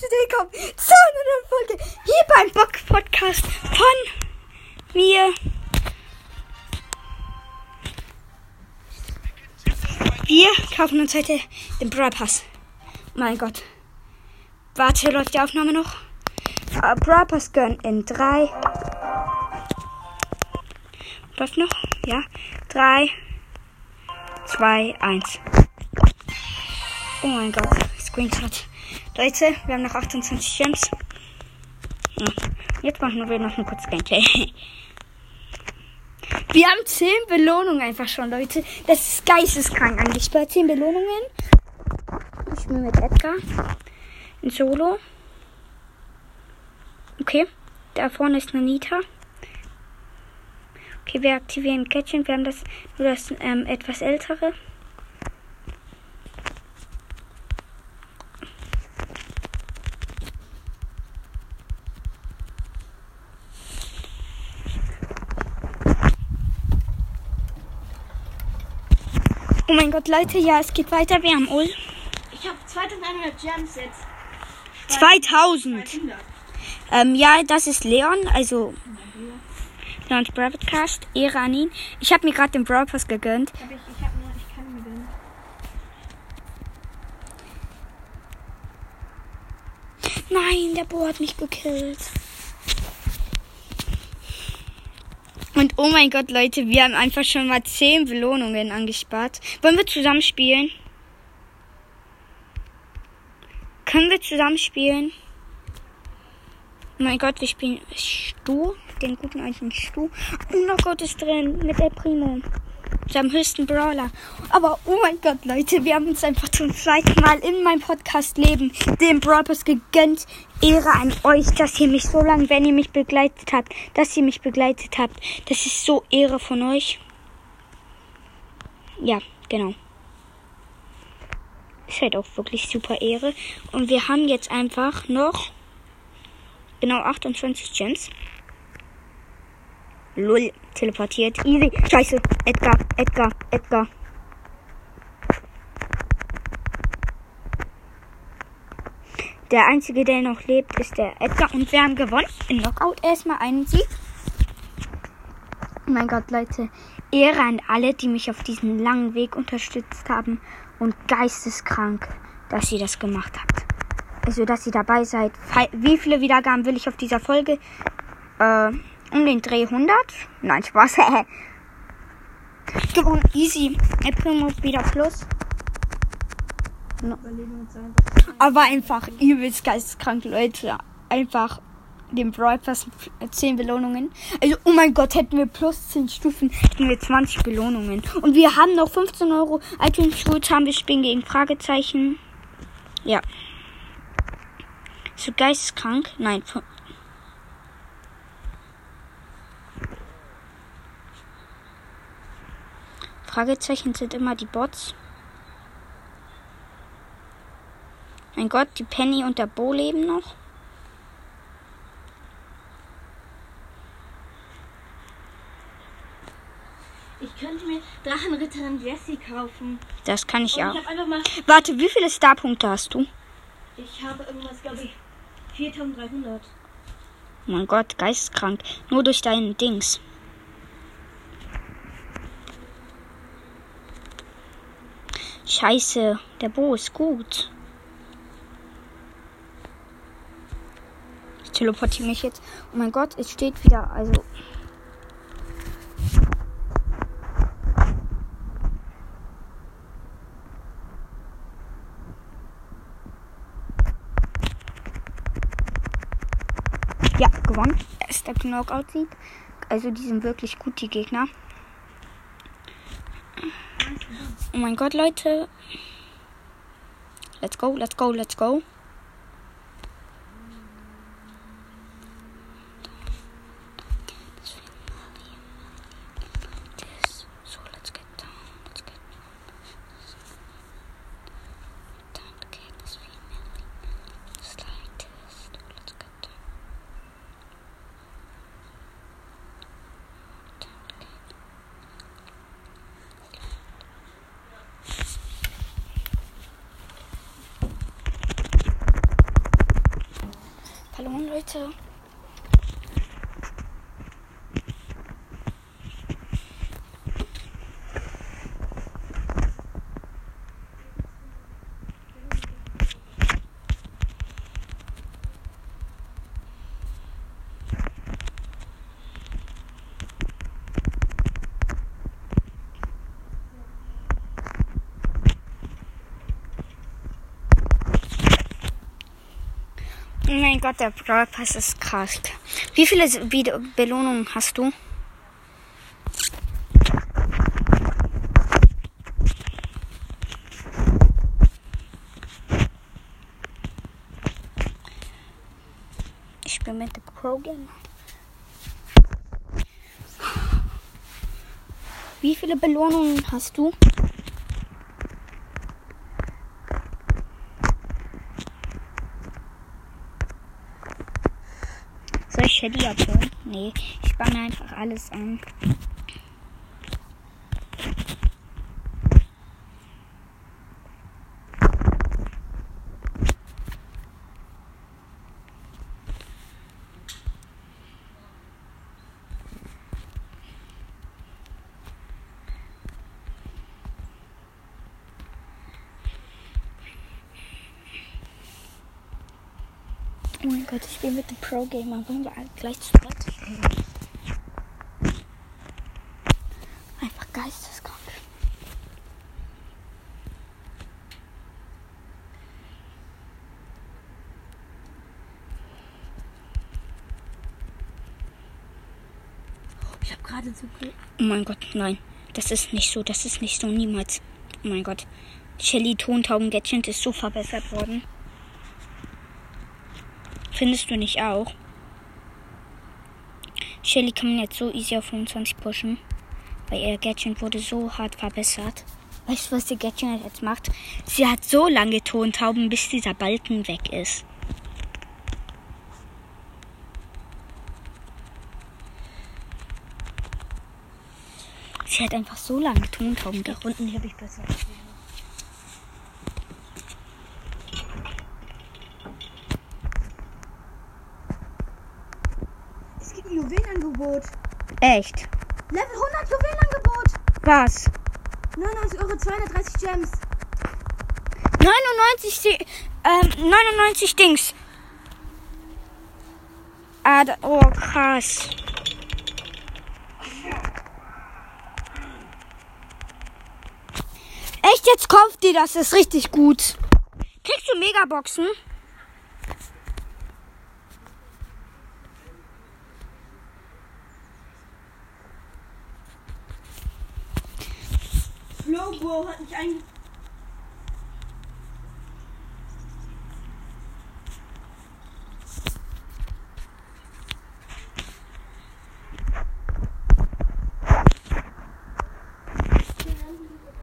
willkommen zu einer neuen Folge hier beim Bock Podcast von mir. Wir kaufen uns heute den Brawl Pass. Mein Gott. Warte, läuft die Aufnahme noch? Uh, Brawl Pass gönnen in 3. Läuft noch? Ja. 3, 2, 1. Oh mein Gott. Screenshot. Leute, wir haben noch 28 Gems. Hm. Jetzt machen wir noch ein kurzes Gameplay. Wir haben 10 Belohnungen einfach schon, Leute. Das ist geisteskrank eigentlich. Bei 10 Belohnungen. Ich bin mit Edgar. In Solo. Okay. Da vorne ist Nanita. Okay, wir aktivieren Kätzchen. Wir haben das nur das ähm, etwas ältere. Oh mein Gott, Leute, ja, es geht weiter. Wir haben Ul. Ich habe 2100 Gems jetzt. 2000. 200. Ähm, ja, das ist Leon, also Leons Broadcast. Ehre an ihn. Ich habe mir gerade den Brawl Pass gegönnt. Hab ich, ich habe nur, ich kann mir den. Nein, der Bo hat mich gekillt. Und oh mein Gott, Leute, wir haben einfach schon mal 10 Belohnungen angespart. Wollen wir zusammen spielen? Können wir zusammen spielen? Oh mein Gott, wir spielen Stu, den guten alten Stu. Oh mein Gott, ist drin mit der Primo. Am höchsten Brawler. Aber oh mein Gott, Leute, wir haben uns einfach zum zweiten Mal in meinem Podcast-Leben den Brawl gegönnt. Ehre an euch, dass ihr mich so lange, wenn ihr mich begleitet habt, dass ihr mich begleitet habt. Das ist so Ehre von euch. Ja, genau. Ist halt auch wirklich super Ehre. Und wir haben jetzt einfach noch genau 28 Gems. Lull, teleportiert. Easy. Scheiße. Edgar, Edgar, Edgar. Der einzige, der noch lebt, ist der Edgar. Und wir haben gewonnen. In Knockout erstmal einen Sieg. Mein Gott, Leute. Ehre an alle, die mich auf diesem langen Weg unterstützt haben. Und geisteskrank, dass ihr das gemacht habt. Also, dass ihr dabei seid. Wie viele Wiedergaben will ich auf dieser Folge? Äh, um den Dreh 100? Nein, Spaß. Gewonnen, easy. El Primo wieder plus. Einfach. Aber einfach übelst geisteskrank, Leute. Einfach den Brawl Pass 10 Belohnungen. Also, oh mein Gott, hätten wir plus 10 Stufen, hätten wir 20 Belohnungen. Und wir haben noch 15 Euro. iTunes Schulz haben wir spielen gegen Fragezeichen. Ja. So geisteskrank. Nein. Fragezeichen sind immer die Bots. Mein Gott, die Penny und der Bo leben noch. Ich könnte mir Drachenritterin Jessie kaufen. Das kann ich auch. ich. Warte, wie viele Starpunkte hast du? Ich habe irgendwas, glaube ich. 4300. Oh mein Gott, geisteskrank. Nur durch deinen Dings. Scheiße, der Bo ist gut. Ich teleportiere mich jetzt. Oh mein Gott, es steht wieder, also. Ja, gewonnen. Erster Knockout-Sieg. Also die sind wirklich gut, die Gegner. Oh mein Gott, Leute. Let's go, let's go, let's go. Hallo Leute. Oh mein Gott, der Brawl Pass ist krass. Wie viele Be Belohnungen hast du? Ich bin mit dem Programm. Wie viele Belohnungen hast du? Shelly abholen? Nee, ich spanne einfach alles an. Oh mein Gott, ich bin mit dem Pro Gamer. Wollen wir gleich zu Bett spielen? Einfach geisteskrank. Ich habe gerade so. Oh mein Gott, nein. Das ist nicht so, das ist nicht so, niemals. Oh mein Gott. Shelly Tontauben Gadget ist so verbessert worden. Findest du nicht auch? Shelly kann man jetzt so easy auf 25 pushen. Weil ihr Gadget wurde so hart verbessert. Weißt du, was die Gadget jetzt macht? Sie hat so lange Tontauben, bis dieser Balken weg ist. Sie hat einfach so lange Tontauben gehabt. Unten habe ich besser. Es gibt ein Juwelenangebot. Echt? Level 100 Juwelenangebot. Was? 99 Euro, 230 Gems. 99, Di- ähm, 99 Dings. Ah, oh, krass. Echt, jetzt kauft die das, ist richtig gut. Kriegst du Megaboxen? Flowbro hat mich eingetragen.